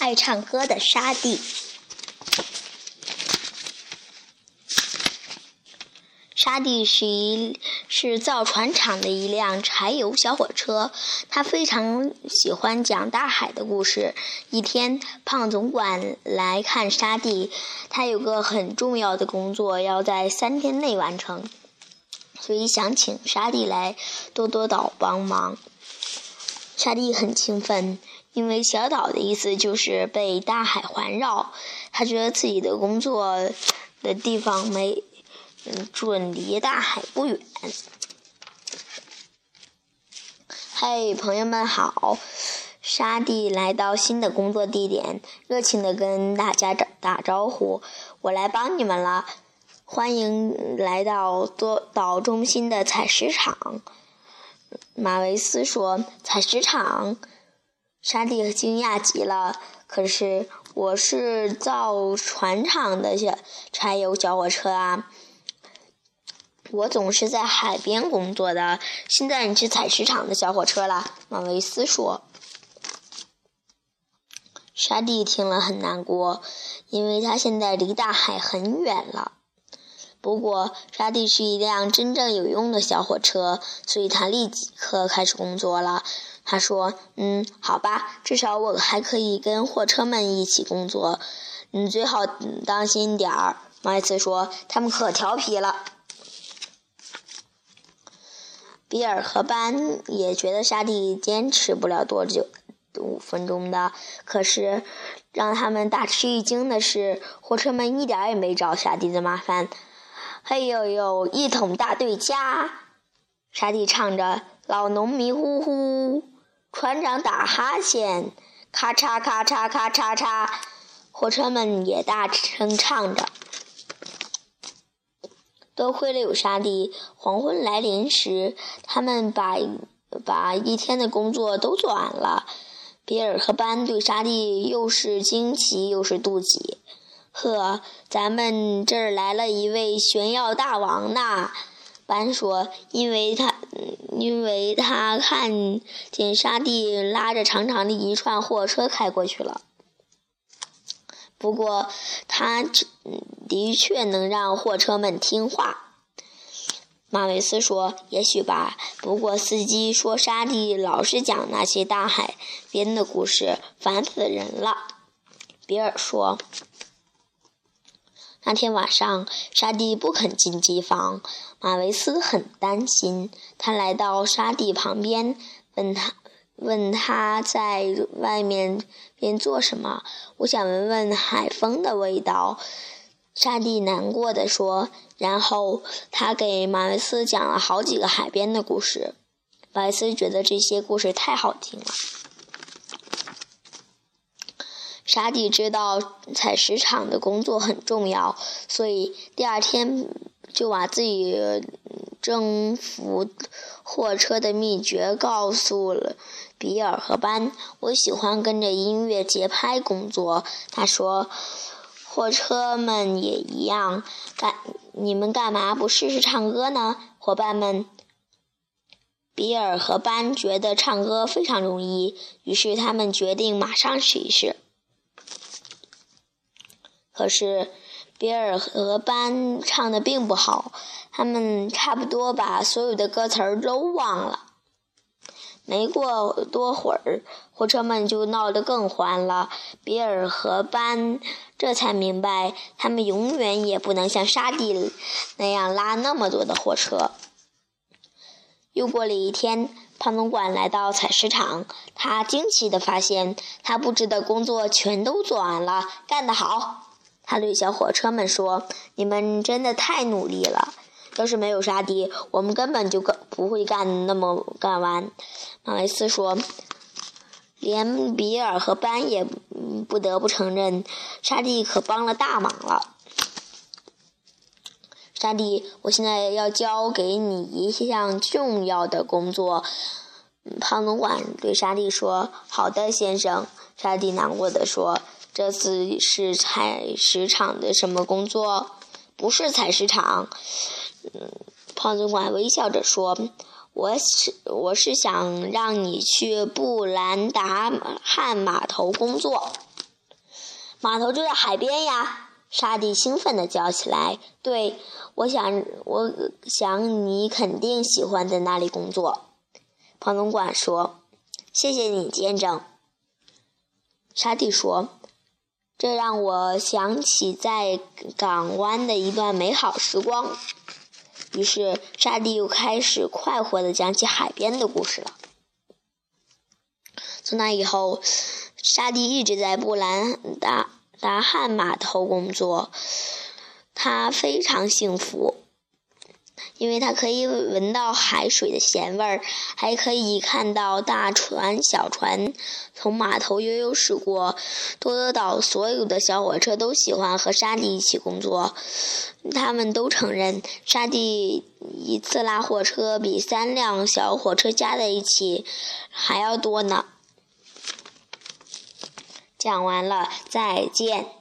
爱唱歌的沙地。沙地是一是造船厂的一辆柴油小火车，他非常喜欢讲大海的故事。一天，胖总管来看沙地，他有个很重要的工作要在三天内完成，所以想请沙地来多多岛帮忙。沙地很兴奋，因为小岛的意思就是被大海环绕。他觉得自己的工作的地方没。准离大海不远。嘿，朋友们好！沙地来到新的工作地点，热情的跟大家打打招呼：“我来帮你们了，欢迎来到多岛中心的采石场。”马维斯说：“采石场？”沙地惊讶极了。可是我是造船厂的小柴油小火车啊！我总是在海边工作的。现在你是采石场的小火车了，马维斯说。沙地听了很难过，因为他现在离大海很远了。不过，沙地是一辆真正有用的小火车，所以他立即刻开始工作了。他说：“嗯，好吧，至少我还可以跟货车们一起工作。你最好当心点儿。”马维斯说：“他们可调皮了。”比尔和班也觉得沙地坚持不了多久，五分钟的。可是，让他们大吃一惊的是，货车们一点也没找沙地的麻烦。嘿呦呦，一桶大对家！沙地唱着：“老农迷糊糊，船长打哈欠，咔嚓咔嚓咔嚓嚓。”火车们也大声唱着。多亏了有沙地，黄昏来临时，他们把把一天的工作都做完了。比尔和班对沙地又是惊奇又是妒忌。呵，咱们这儿来了一位炫耀大王呐！班说，因为他因为他看见沙地拉着长长的一串货车开过去了。不过，他的确能让货车们听话。马维斯说：“也许吧。不过司机说沙地老是讲那些大海边的故事，烦死人了。”比尔说：“那天晚上，沙地不肯进机房。马维斯很担心。他来到沙地旁边，问他。”问他在外面边做什么？我想闻闻海风的味道。沙地难过的说。然后他给马维斯讲了好几个海边的故事。马维斯觉得这些故事太好听了。沙地知道采石场的工作很重要，所以第二天就把自己征服货车的秘诀告诉了。比尔和班，我喜欢跟着音乐节拍工作。他说：“货车们也一样。干你们干嘛不试试唱歌呢，伙伴们？”比尔和班觉得唱歌非常容易，于是他们决定马上试一试。可是，比尔和班唱的并不好，他们差不多把所有的歌词儿都忘了。没过多会儿，货车们就闹得更欢了。比尔和班这才明白，他们永远也不能像沙地那样拉那么多的货车。又过了一天，胖总管来到采石场，他惊奇地发现，他布置的工作全都做完了，干得好！他对小火车们说：“你们真的太努力了。”要是没有沙地，我们根本就干不会干那么干完。马维斯说：“连比尔和班也不得不承认，沙地可帮了大忙了。”沙地，我现在要交给你一项重要的工作。胖总管对沙地说：“好的，先生。”沙地难过的说：“这次是采石场的什么工作？不是采石场。”嗯，胖总管微笑着说：“我是我是想让你去布兰达汉码头工作。”码头就在海边呀！沙地兴奋地叫起来：“对，我想，我想你肯定喜欢在那里工作。”庞总管说：“谢谢你，见证。”沙地说：“这让我想起在港湾的一段美好时光。”于是沙地又开始快活地讲起海边的故事了。从那以后，沙地一直在布兰达。达汉码头工作，他非常幸福，因为他可以闻到海水的咸味儿，还可以看到大船、小船从码头悠悠驶过。多德岛所有的小火车都喜欢和沙地一起工作，他们都承认沙地一次拉货车比三辆小火车加在一起还要多呢。讲完了，再见。